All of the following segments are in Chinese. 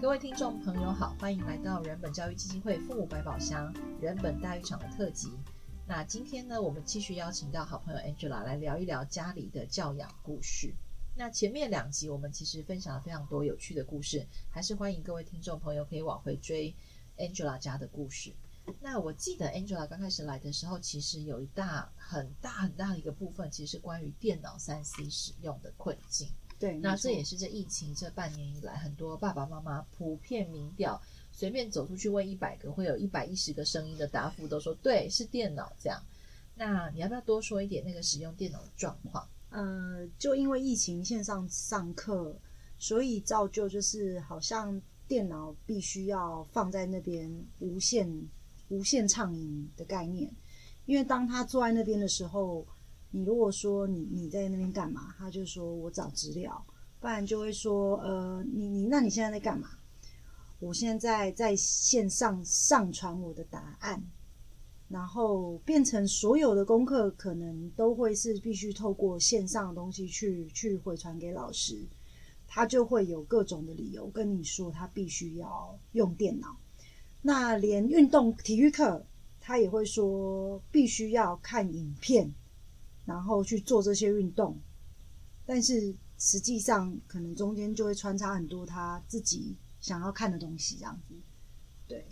各位听众朋友好，欢迎来到人本教育基金会父母百宝箱人本大浴场的特辑。那今天呢，我们继续邀请到好朋友 Angela 来聊一聊家里的教养故事。那前面两集我们其实分享了非常多有趣的故事，还是欢迎各位听众朋友可以往回追 Angela 家的故事。那我记得 Angela 刚开始来的时候，其实有一大很大很大的一个部分，其实是关于电脑三 C 使用的困境。对，那这也是这疫情这半年以来，很多爸爸妈妈普遍民调，随便走出去问一百个，会有一百一十个声音的答复都说对，是电脑这样。那你要不要多说一点那个使用电脑的状况？呃，就因为疫情线上上课，所以造就就是好像电脑必须要放在那边无限无限畅饮的概念，因为当他坐在那边的时候。你如果说你你在那边干嘛，他就说我找资料，不然就会说呃你你那你现在在干嘛？我现在在线上上传我的答案，然后变成所有的功课可能都会是必须透过线上的东西去去回传给老师，他就会有各种的理由跟你说他必须要用电脑，那连运动体育课他也会说必须要看影片。然后去做这些运动，但是实际上可能中间就会穿插很多他自己想要看的东西，这样子。对，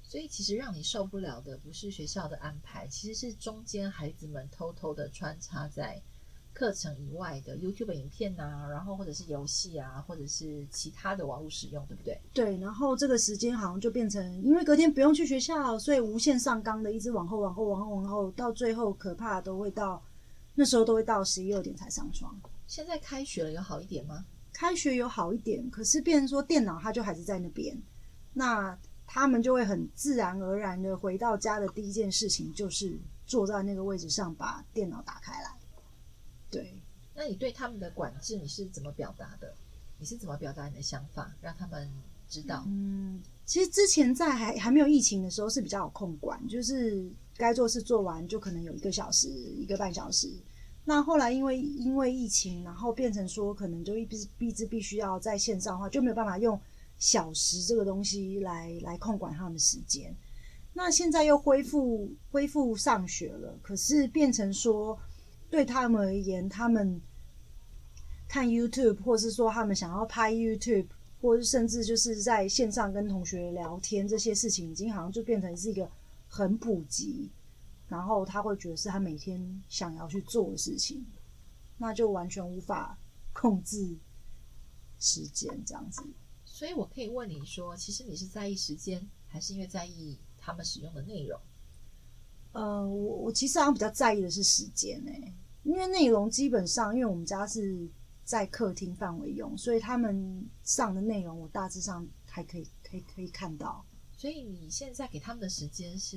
所以其实让你受不了的不是学校的安排，其实是中间孩子们偷偷的穿插在课程以外的 YouTube 影片啊，然后或者是游戏啊，或者是其他的网络使用，对不对？对，然后这个时间好像就变成，因为隔天不用去学校，所以无限上纲的一直往后、往后、往后、往后，到最后可怕都会到。那时候都会到十一二点才上床。现在开学了，有好一点吗？开学有好一点，可是变成说电脑它就还是在那边，那他们就会很自然而然的回到家的第一件事情就是坐在那个位置上把电脑打开来。对，那你对他们的管制你是怎么表达的？你是怎么表达你的想法，让他们知道？嗯，其实之前在还还没有疫情的时候是比较有控管，就是。该做事做完就可能有一个小时、一个半小时。那后来因为因为疫情，然后变成说可能就一必必必须要在线上的话，就没有办法用小时这个东西来来控管他们时间。那现在又恢复恢复上学了，可是变成说对他们而言，他们看 YouTube，或是说他们想要拍 YouTube，或是甚至就是在线上跟同学聊天这些事情，已经好像就变成是一个。很普及，然后他会觉得是他每天想要去做的事情，那就完全无法控制时间这样子。所以我可以问你说，其实你是在意时间，还是因为在意他们使用的内容？呃，我我其实好像比较在意的是时间诶、欸，因为内容基本上，因为我们家是在客厅范围用，所以他们上的内容我大致上还可以可以可以看到。所以你现在给他们的时间是，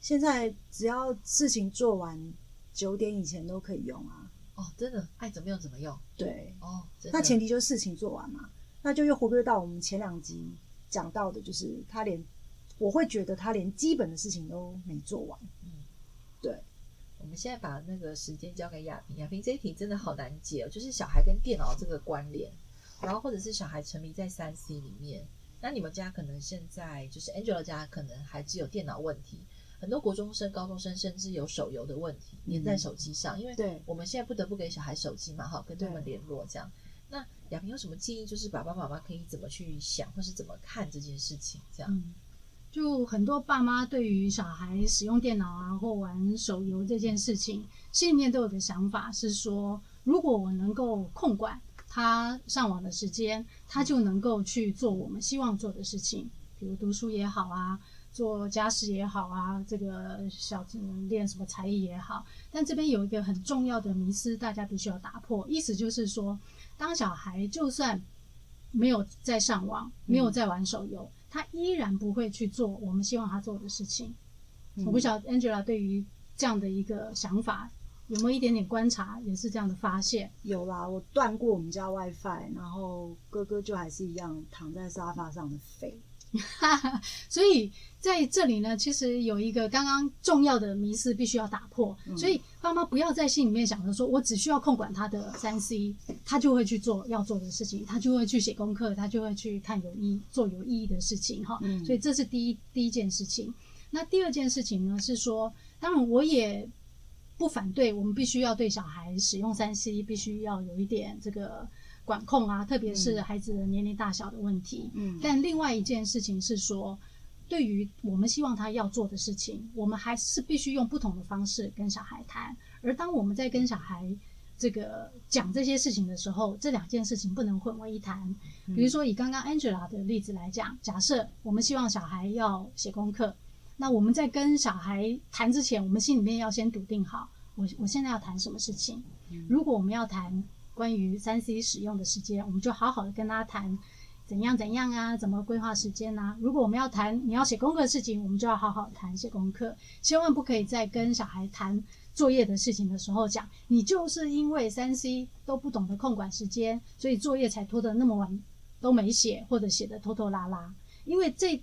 现在只要事情做完九点以前都可以用啊。哦，真的，爱怎么用怎么用。对，哦，那前提就是事情做完嘛。那就又回归到我们前两集讲到的，就是他连我会觉得他连基本的事情都没做完。嗯，对。我们现在把那个时间交给亚萍，亚萍这一题真的好难解哦，就是小孩跟电脑这个关联，然后或者是小孩沉迷在三 C 里面。那你们家可能现在就是 Angela 家，可能还只有电脑问题，很多国中生、高中生甚至有手游的问题，粘在手机上。因为对我们现在不得不给小孩手机嘛，哈，跟他们联络这样。那亚萍有什么建议？就是爸爸妈妈可以怎么去想，或是怎么看这件事情？这样，嗯，就很多爸妈对于小孩使用电脑啊或玩手游这件事情，心里面都有个想法，是说如果我能够控管。他上网的时间，他就能够去做我们希望做的事情，比如读书也好啊，做家事也好啊，这个小练什么才艺也好。但这边有一个很重要的迷思，大家必须要打破。意思就是说，当小孩就算没有在上网，没有在玩手游，嗯，他依然不会去做我们希望他做的事情。嗯，我不晓得 Angela 对于这样的一个想法。有没有一点点观察，也是这样的发现？有啦，我断过我们家 WiFi，然后哥哥就还是一样躺在沙发上的废。所以在这里呢，其实有一个刚刚重要的迷思必须要打破。嗯、所以爸妈不要在心里面想着说，我只需要控管他的三 C，他就会去做要做的事情，他就会去写功课，他就会去看有意做有意义的事情哈。嗯、所以这是第一第一件事情。那第二件事情呢，是说，当然我也不反对，我们必须要对小孩使用三 C，必须要有一点这个。管控啊，特别是孩子的年龄大小的问题。嗯，但另外一件事情是说，对于我们希望他要做的事情，我们还是必须用不同的方式跟小孩谈。而当我们在跟小孩这个讲这些事情的时候，这两件事情不能混为一谈。比如说，以刚刚 Angela 的例子来讲，假设我们希望小孩要写功课，那我们在跟小孩谈之前，我们心里面要先笃定好，我我现在要谈什么事情。如果我们要谈。关于三 C 使用的时间，我们就好好的跟他谈怎样怎样啊，怎么规划时间啊。如果我们要谈你要写功课的事情，我们就要好好谈写功课，千万不可以在跟小孩谈作业的事情的时候讲，你就是因为三 C 都不懂得控管时间，所以作业才拖得那么晚都没写，或者写得拖拖拉拉。因为这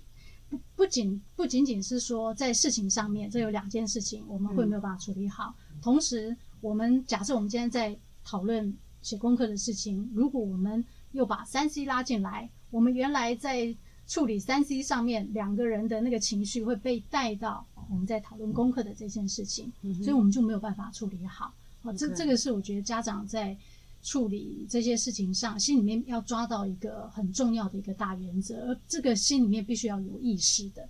不不仅不仅仅是说在事情上面，这有两件事情我们会没有办法处理好。嗯、同时，我们假设我们今天在讨论。写功课的事情，如果我们又把三 C 拉进来，我们原来在处理三 C 上面两个人的那个情绪会被带到我们在讨论功课的这件事情，嗯、所以我们就没有办法处理好。哦，这这个是我觉得家长在处理这些事情上，心里面要抓到一个很重要的一个大原则，而这个心里面必须要有意识的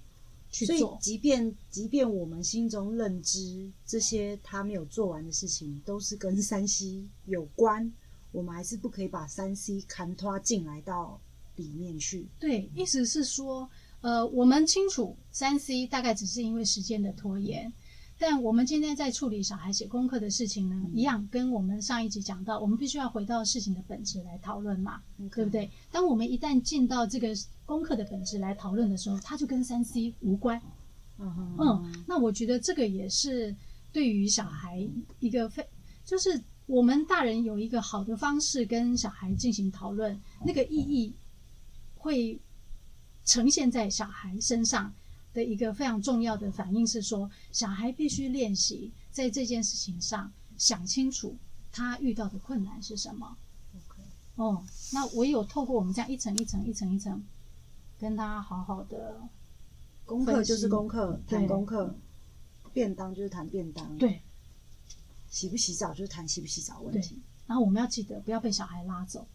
去做。所以，即便即便我们心中认知这些他没有做完的事情都是跟三 C 有关。我们还是不可以把三 C 砍拖进来到里面去。对，意思是说，呃，我们清楚三 C 大概只是因为时间的拖延，但我们今天在处理小孩写功课的事情呢，嗯、一样跟我们上一集讲到，我们必须要回到事情的本质来讨论嘛，嗯、对不对？当我们一旦进到这个功课的本质来讨论的时候，它就跟三 C 无关。嗯，那我觉得这个也是对于小孩一个非就是。我们大人有一个好的方式跟小孩进行讨论，那个意义会呈现在小孩身上的一个非常重要的反应是说，小孩必须练习在这件事情上想清楚他遇到的困难是什么。哦，那唯有透过我们这样一层一层一层一层跟他好好的功课就是功课，谈功课；便当就是谈便当。对。洗不洗澡就是谈洗不洗澡问题，然后我们要记得不要被小孩拉走。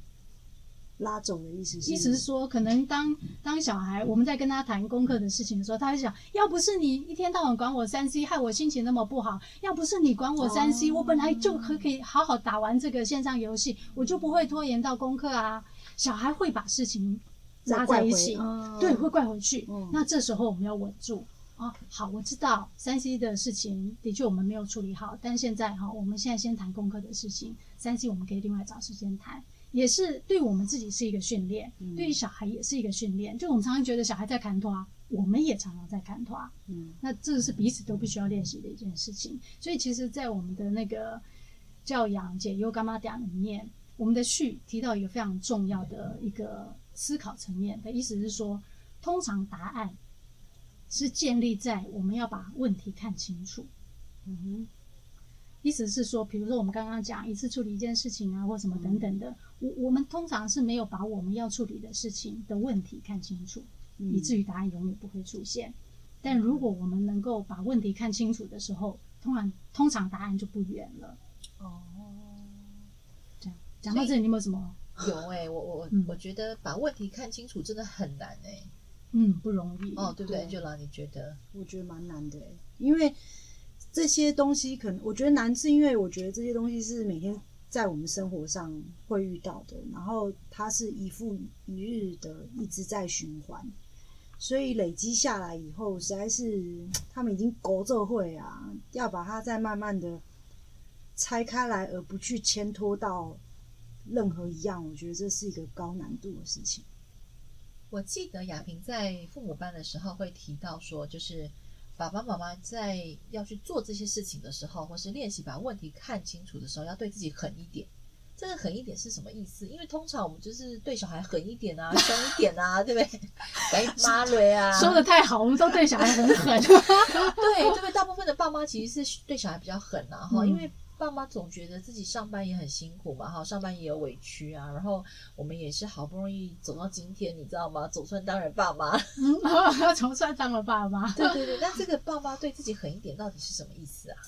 拉走的意思是？意思是说，可能当当小孩我们在跟他谈功课的事情的时候，他会想：要不是你一天到晚管我三 C，害我心情那么不好；要不是你管我三 C，我本来就可可以好好打完这个线上游戏，我就不会拖延到功课啊。小孩会把事情拉在一起，对，会怪回去。嗯、那这时候我们要稳住。哦，好，我知道三 C 的事情的确我们没有处理好，但现在哈，我们现在先谈功课的事情，三 C 我们可以另外找时间谈，也是对我们自己是一个训练，嗯、对于小孩也是一个训练。就我们常常觉得小孩在牵拖，我们也常常在牵拖，嗯，那这是彼此都必须要练习的一件事情。所以其实，在我们的那个教养解忧干妈讲里面，我们的序提到一个非常重要的一个思考层面的意思是说，通常答案。是建立在我们要把问题看清楚，嗯哼，意思是说，比如说我们刚刚讲一次处理一件事情啊，或什么等等的，我我们通常是没有把我们要处理的事情的问题看清楚，嗯、以至于答案永远不会出现。但如果我们能够把问题看清楚的时候，通常通常答案就不远了。哦，这样讲到这里，你有没有什么？有哎、欸，我我、嗯、我觉得把问题看清楚真的很难哎、欸。嗯，不容易哦，对不对？Angela，你觉得？我觉得蛮难的，因为这些东西可能我觉得难，是因为我觉得这些东西是每天在我们生活上会遇到的，然后它是一复一日的一直在循环，所以累积下来以后，实在是他们已经勾这会啊，要把它再慢慢的拆开来，而不去牵拖到任何一样，我觉得这是一个高难度的事情。我记得亚萍在父母班的时候会提到说，就是爸爸妈妈在要去做这些事情的时候，或是练习把问题看清楚的时候，要对自己狠一点。这个狠一点是什么意思？因为通常我们就是对小孩狠一点啊，凶一点啊，对不对？来妈雷啊，说的太好，我们都对小孩很狠。对，对不对？大部分的爸妈其实是对小孩比较狠啊，哈、嗯，因为爸妈总觉得自己上班也很辛苦嘛，哈，上班也有委屈啊，然后我们也是好不容易走到今天，你知道吗？总算当了爸妈，嗯，总算当了爸妈。对对对，那这个爸妈对自己狠一点，到底是什么意思啊？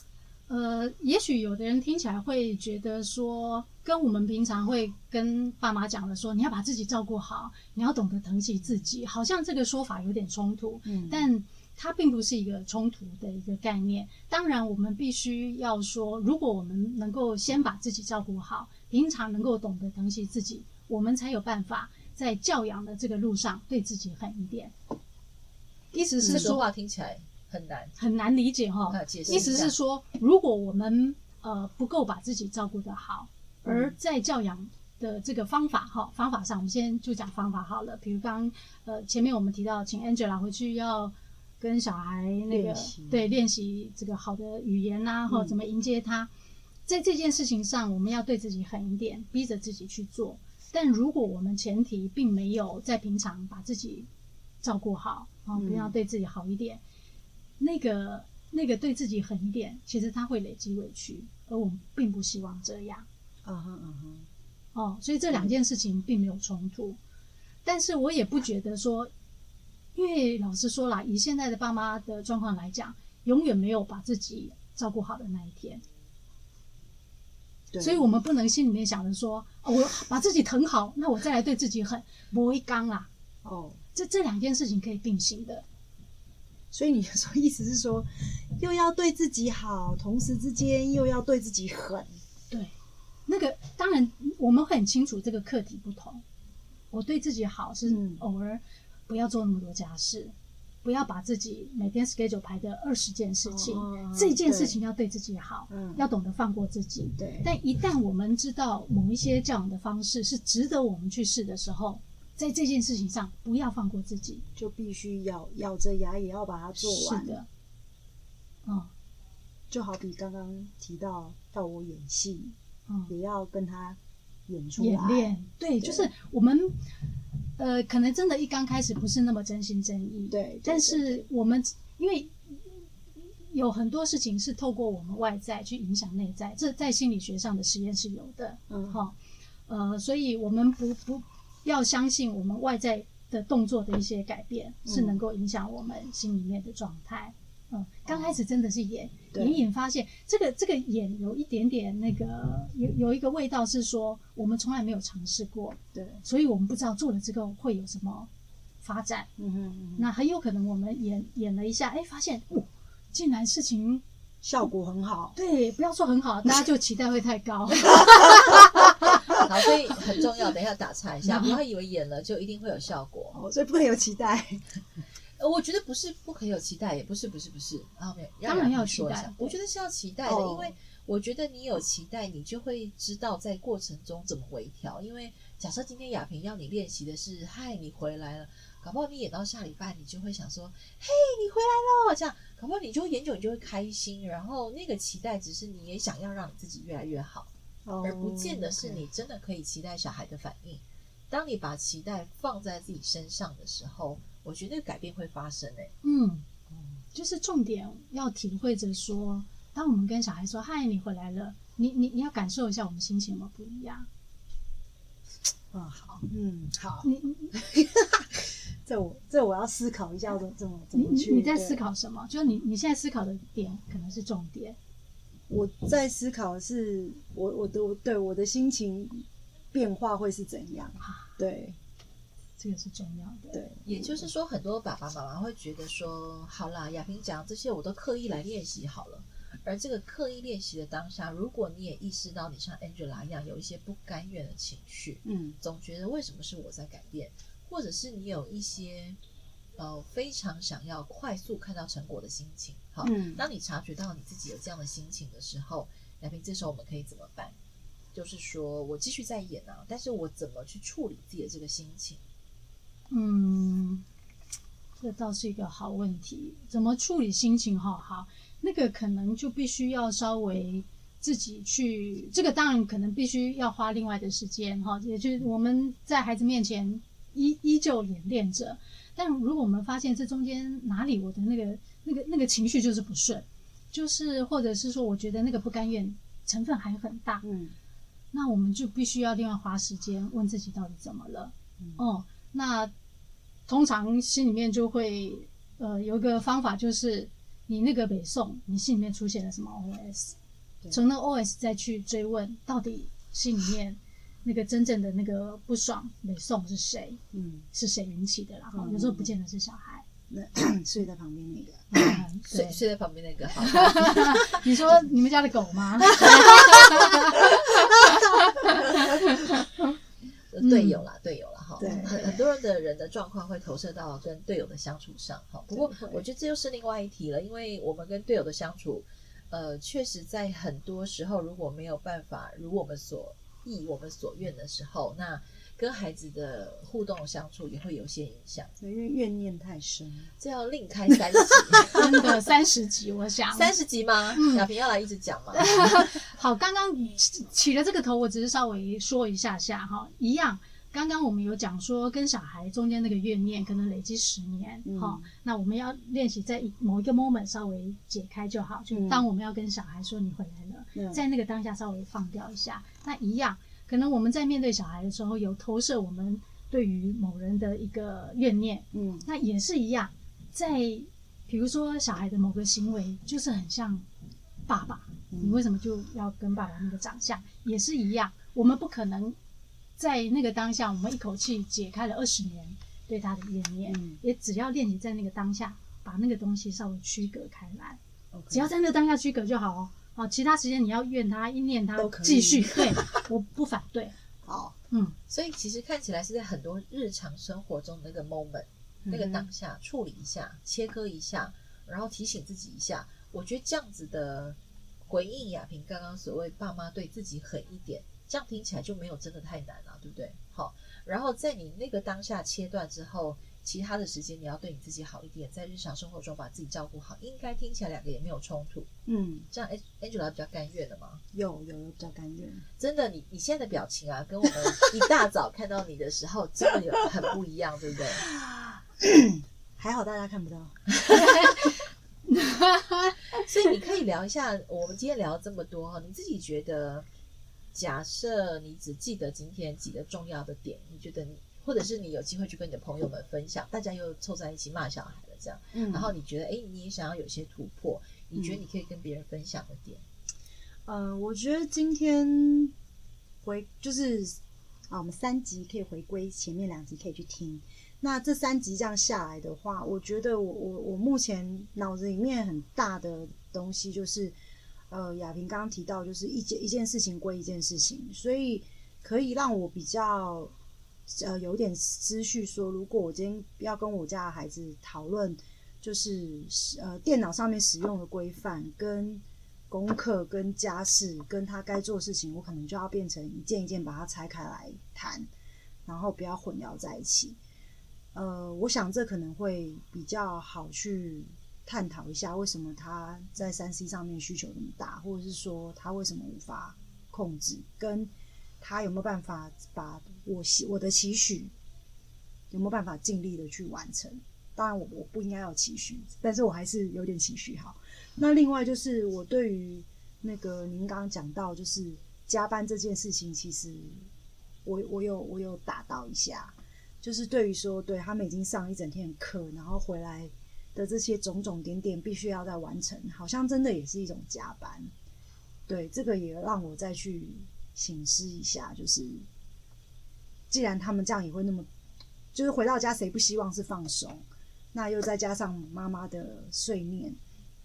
呃，也许有的人听起来会觉得说，跟我们平常会跟爸妈讲的说，你要把自己照顾好，你要懂得疼惜自己，好像这个说法有点冲突。嗯，但它并不是一个冲突的一个概念。当然，我们必须要说，如果我们能够先把自己照顾好，平常能够懂得疼惜自己，我们才有办法在教养的这个路上对自己狠一点。意思是说，话听起来。很难很难理解哈，意思是说，如果我们呃不够把自己照顾得好，而在教养的这个方法哈方法上，我们先就讲方法好了。比如刚呃前面我们提到，请 Angela 回去要跟小孩那个对练习这个好的语言呐，或怎么迎接他，在这件事情上，我们要对自己狠一点，逼着自己去做。但如果我们前提并没有在平常把自己照顾好啊，不要对自己好一点。那个那个对自己狠一点，其实他会累积委屈，而我们并不希望这样。嗯哼嗯哼，哦，所以这两件事情并没有冲突。但是我也不觉得说，因为老实说啦，以现在的爸妈的状况来讲，永远没有把自己照顾好的那一天。对。所以我们不能心里面想着说，哦，我把自己疼好，那我再来对自己狠，不会刚啊。哦，这这两件事情可以并行的。所以你说意思是说，又要对自己好，同时之间又要对自己狠。对，那个当然我们会很清楚这个课题不同。我对自己好是偶尔不要做那么多家事，嗯、不要把自己每天 schedule 排的二十件事情，哦、这件事情要对自己好，要懂得放过自己。对。但一旦我们知道某一些教养的方式是值得我们去试的时候。在这件事情上，不要放过自己，就必须咬咬着牙也要把它做完。是的，嗯，就好比刚刚提到要我演戏，嗯，也要跟他演出来。演练，对，对，就是我们，呃，可能真的，一刚开始不是那么真心真意，对，但是我们因为有很多事情是透过我们外在去影响内在，这在心理学上的实验是有的，嗯，好，呃，所以我们不不。要相信我们外在的动作的一些改变是能够影响我们心里面的状态。嗯，刚开始真的是演隐隐，发现这个这个演有一点点那个有有一个味道，是说我们从来没有尝试过，对，所以我们不知道做了这个会有什么发展。嗯哼，那很有可能我们演演了一下，哎，发现哦，竟然事情效果很好。对，不要说很好，大家就期待会太高。好，所以很重要。等一下打岔一下，不要以为演了就一定会有效果，哦、所以不能有期待。呃，我觉得不是不可以有期待，也不是不是不是啊，没有，当然要期待。我觉得是要期待的，因为我觉得你有期待，你就会知道在过程中怎么微调。因为假设今天亚萍要你练习的是“嗨，你回来了”，搞不好你演到下礼拜，你就会想说“嘿，你回来了”，这样搞不好你就会演久，你就会开心。然后那个期待只是你也想要让你自己越来越好。而不见得是你真的可以期待小孩的反应。当你把期待放在自己身上的时候，我觉得改变会发生诶、欸。嗯，就是重点要体会着说，当我们跟小孩说“嗨，你回来了”，你你你要感受一下我们心情有没有不一样。嗯，好，嗯，好。你 这我这我要思考一下，怎么怎么怎么去？你你在思考什么？就是你你现在思考的点可能是重点。我在思考的是我我的对我的心情变化会是怎样？对，这个是重要的。对，也就是说，很多爸爸妈妈会觉得说，好啦，亚萍讲这些我都刻意来练习好了。而这个刻意练习的当下，如果你也意识到你像 Angela 一样有一些不甘愿的情绪，嗯，总觉得为什么是我在改变，或者是你有一些。呃，非常想要快速看到成果的心情。好，嗯，当你察觉到你自己有这样的心情的时候，亚萍，这时候我们可以怎么办？就是说我继续在演啊，但是我怎么去处理自己的这个心情？嗯，这倒是一个好问题。怎么处理心情？好好，那个可能就必须要稍微自己去，这个当然可能必须要花另外的时间哈，也就是我们在孩子面前依依旧演练着。但如果我们发现这中间哪里我的那个那个那个情绪就是不顺，就是或者是说我觉得那个不甘愿成分还很大，嗯，那我们就必须要另外花时间问自己到底怎么了，嗯、哦，那通常心里面就会呃有一个方法，就是你那个北宋，你心里面出现了什么 OS，从那 OS 再去追问到底心里面。那个真正的那个不爽，北宋是谁？嗯，是谁引起的？然后有时候不见得是小孩，那 睡在旁边那个，睡睡在旁边那个。好，你说你们家的狗吗？队友啦，队友啦，哈。很很多人的人的状况会投射到跟队友的相处上，哈。不过我觉得这又是另外一题了，因为我们跟队友的相处，呃，确实在很多时候如果没有办法如我们所意我们所愿的时候，那跟孩子的互动相处也会有些影响。因为怨念太深，这要另开三集，真的三十集，我想三十集吗？嗯、亚萍要来一直讲吗？好，刚刚起了这个头，我只是稍微说一下下哈，一样。刚刚我们有讲说，跟小孩中间那个怨念可能累积十年，好、嗯，那我们要练习在某一个 moment 稍微解开就好。就当我们要跟小孩说你回来了，嗯、在那个当下稍微放掉一下。那一样，可能我们在面对小孩的时候，有投射我们对于某人的一个怨念，嗯，那也是一样。在比如说小孩的某个行为就是很像爸爸，嗯、你为什么就要跟爸爸那个长相也是一样？我们不可能。在那个当下，我们一口气解开了二十年对他的怨念，嗯、也只要练习在那个当下，把那个东西稍微区隔开来。Okay. 只要在那个当下区隔就好哦。好，其他时间你要怨他、一念他，继续。对，我不反对。好，嗯。所以其实看起来是在很多日常生活中的那个 moment，、嗯、那个当下处理一下、切割一下，然后提醒自己一下。我觉得这样子的回应亚萍刚刚所谓爸妈对自己狠一点。这样听起来就没有真的太难了，对不对？好，然后在你那个当下切断之后，其他的时间你要对你自己好一点，在日常生活中把自己照顾好，应该听起来两个也没有冲突。嗯，这样 Angela 比较甘愿的吗？有有有比较甘愿。真的，你你现在的表情啊，跟我们一大早看到你的时候，真的有很不一样，对不对？还好大家看不到。所以你可以聊一下，我们今天聊这么多哈，你自己觉得？假设你只记得今天几个重要的点，你觉得你，或者是你有机会去跟你的朋友们分享，大家又凑在一起骂小孩了，这样，嗯，然后你觉得，哎，你也想要有些突破，你觉得你可以跟别人分享的点？嗯，呃，我觉得今天回就是啊，我们三集可以回归前面两集可以去听。那这三集这样下来的话，我觉得我我我目前脑子里面很大的东西就是。呃，亚萍刚刚提到，就是一件一件事情归一件事情，所以可以让我比较呃有点思绪说，如果我今天要跟我家的孩子讨论，就是呃电脑上面使用的规范、跟功课、跟家事、跟他该做的事情，我可能就要变成一件一件把它拆开来谈，然后不要混淆在一起。呃，我想这可能会比较好去。探讨一下为什么他在三 C 上面需求那么大，或者是说他为什么无法控制，跟他有没有办法把我我的期许有没有办法尽力的去完成？当然我我不应该有期许，但是我还是有点期许。好，那另外就是我对于那个您刚刚讲到就是加班这件事情，其实我我有我有打到一下，就是对于说对他们已经上一整天的课，然后回来。的这些种种点点必须要再完成，好像真的也是一种加班。对，这个也让我再去醒思一下，就是既然他们这样也会那么，就是回到家谁不希望是放松？那又再加上妈妈的碎念，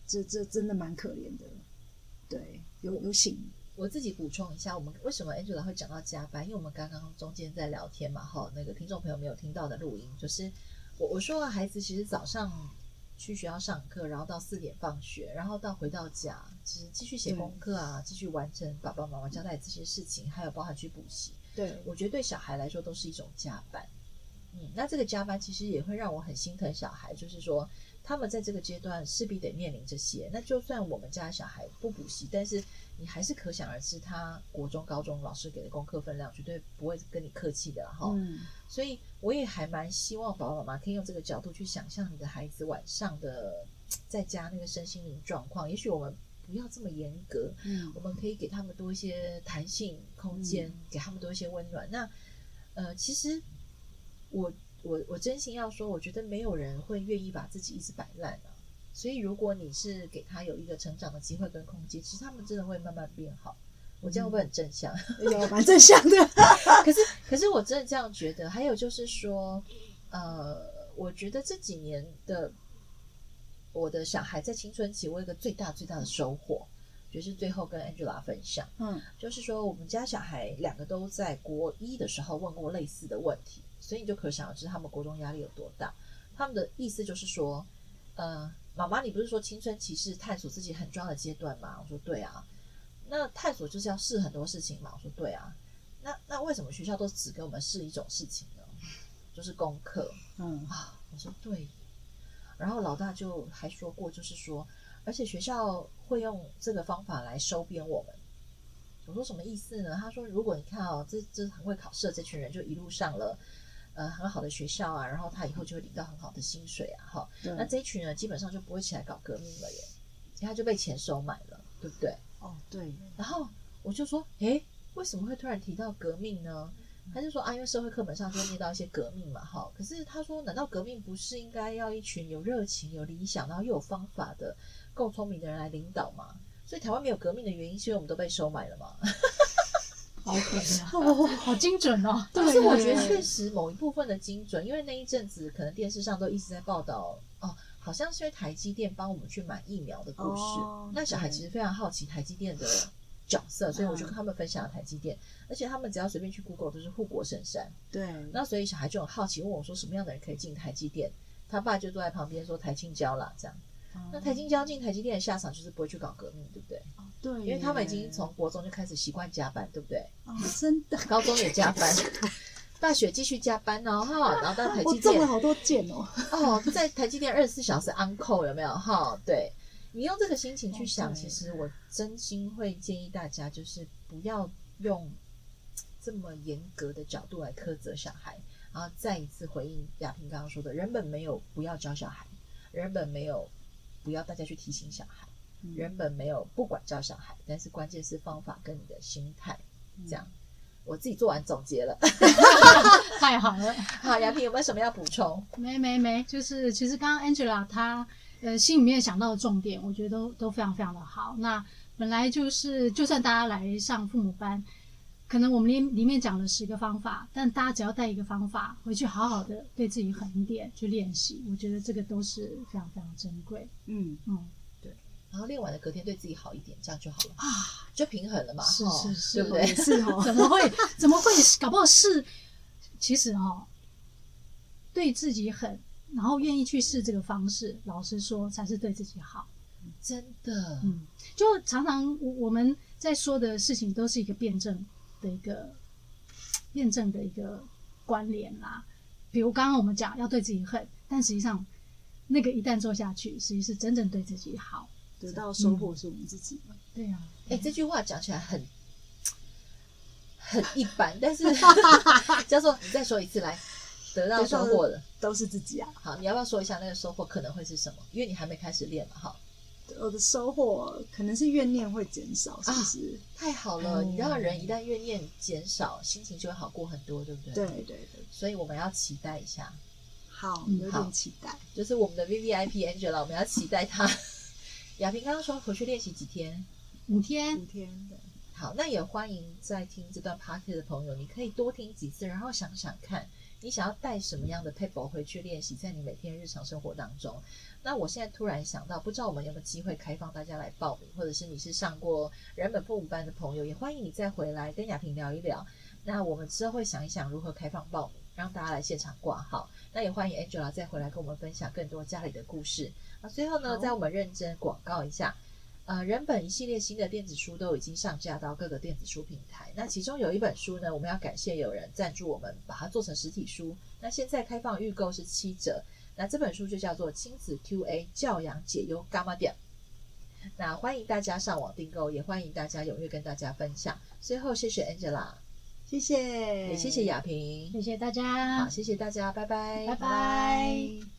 这这真的蛮可怜的。对，有有醒。我自己补充一下，我们为什么 Angela 会讲到加班？因为我们刚刚中间在聊天嘛，哈，那个听众朋友没有听到的录音，就是我我说孩子其实早上。去学校上课，然后到四点放学，然后到回到家，其实继续写功课啊，继续完成爸爸妈妈交代这些事情，还有包含去补习。对，我觉得对小孩来说都是一种加班。嗯，那这个加班其实也会让我很心疼小孩，就是说他们在这个阶段势必得面临这些。那就算我们家小孩不补习，但是你还是可想而知，他国中、高中老师给的功课分量绝对不会跟你客气的哈。嗯，所以我也还蛮希望爸爸妈妈可以用这个角度去想象你的孩子晚上的在家那个身心灵状况。也许我们不要这么严格，嗯，我们可以给他们多一些弹性空间，嗯，给他们多一些温暖。那呃，其实。我我我真心要说，我觉得没有人会愿意把自己一直摆烂啊。所以如果你是给他有一个成长的机会跟空间，其实他们真的会慢慢变好。我这样会不会很正向？有蛮正向的。可是可是我真的这样觉得。还有就是说，呃，我觉得这几年的我的小孩在青春期，我有一个最大最大的收获，就是最后跟 Angela 分享，嗯，就是说我们家小孩两个都在国一的时候问过类似的问题。所以你就可想而知他们国中压力有多大。他们的意思就是说，呃，妈妈，你不是说青春期是探索自己很重要的阶段吗？我说对啊。那探索就是要试很多事情嘛。我说对啊。那那为什么学校都只给我们试一种事情呢？就是功课。嗯啊，我说对。然后老大就还说过，就是说，而且学校会用这个方法来收编我们。我说什么意思呢？他说，如果你看哦，这这很会考试的这群人就一路上了。呃，很好的学校啊，然后他以后就会领到很好的薪水啊，哈。那这一群人基本上就不会起来搞革命了耶，他就被钱收买了，对不对？哦，对。然后我就说，诶，为什么会突然提到革命呢？他就说啊，因为社会课本上就会念到一些革命嘛，哈。可是他说，难道革命不是应该要一群有热情、有理想，然后又有方法的、够聪明的人来领导吗？所以台湾没有革命的原因，是因为我们都被收买了吗？好可怕 哦，好精准哦！但是我觉得确实某一部分的精准，因为那一阵子可能电视上都一直在报道哦，好像是因为台积电帮我们去买疫苗的故事。哦、那小孩其实非常好奇台积电的角色，所以我就跟他们分享了台积电，嗯、而且他们只要随便去 Google 都是护国神山。对，那所以小孩就很好奇问我说，什么样的人可以进台积电？他爸就坐在旁边说台青交啦，这样。那台清交进台积电的下场就是不会去搞革命，对不对？哦，对，因为他们已经从国中就开始习惯加班，对不对？哦，真的，高中也加班，大学继续加班哦，哈，然后到台积电，我中了好多箭哦，哦，在台积电二十四小时 on call 有没有？哈，对，你用这个心情去想，其实我真心会建议大家，就是不要用这么严格的角度来苛责小孩，然后再一次回应亚萍刚刚说的，人本没有不要教小孩，人本没有。不要大家去提醒小孩，原本没有不管教小孩，但是关键是方法跟你的心态。这样，我自己做完总结了，太好了。好，亚萍有没有什么要补充？没没没，就是其实刚刚 Angela 她呃心里面想到的重点，我觉得都都非常非常的好。那本来就是，就算大家来上父母班，可能我们里里面讲了十个方法，但大家只要带一个方法回去，好好的对自己狠一点去练习，我觉得这个都是非常非常珍贵。嗯嗯，对。然后练完了隔天对自己好一点，这样就好了啊，就平衡了嘛。是是是，对不对？是哦。怎么会？怎么会？搞不好是，其实哈、哦，对自己狠，然后愿意去试这个方式，老实说才是对自己好。真的，嗯，就常常我们在说的事情都是一个辩证。的一个辩证的一个关联啦，比如刚刚我们讲要对自己狠，但实际上那个一旦做下去，实际是真正对自己好，得到收获是我们自己。嗯、对呀、啊，哎、欸，这句话讲起来很很一般，但是 叫做你再说一次来，得到收获的都是自己啊。好，你要不要说一下那个收获可能会是什么？因为你还没开始练嘛，哈。我的收获可能是怨念会减少，是不是？啊、太好了！嗯、你知道人一旦怨念减少，心情就会好过很多，对不对？对对对。所以我们要期待一下。好，有点期待。就是我们的 VVIP Angela，我们要期待她。亚萍刚刚说回去练习几天？五天。五天。对。好，那也欢迎在听这段 Podcast 的朋友，你可以多听几次，然后想想看，你想要带什么样的 paper 回去练习，在你每天日常生活当中。那我现在突然想到，不知道我们有没有机会开放大家来报名，或者是你是上过人本父母班的朋友，也欢迎你再回来跟亚萍聊一聊。那我们之后会想一想如何开放报名，让大家来现场挂号。那也欢迎 Angela 再回来跟我们分享更多家里的故事。那最后呢，在我们认真广告一下，呃，人本一系列新的电子书都已经上架到各个电子书平台。那其中有一本书呢，我们要感谢有人赞助我们，把它做成实体书。那现在开放预购是七折。那这本书就叫做《亲子 QA 教养解忧柑仔店》。那欢迎大家上网订购，也欢迎大家踊跃跟大家分享。最后，谢谢 Angela，谢谢，也谢谢雅萍，谢谢大家，好，谢谢大家，拜拜，拜拜。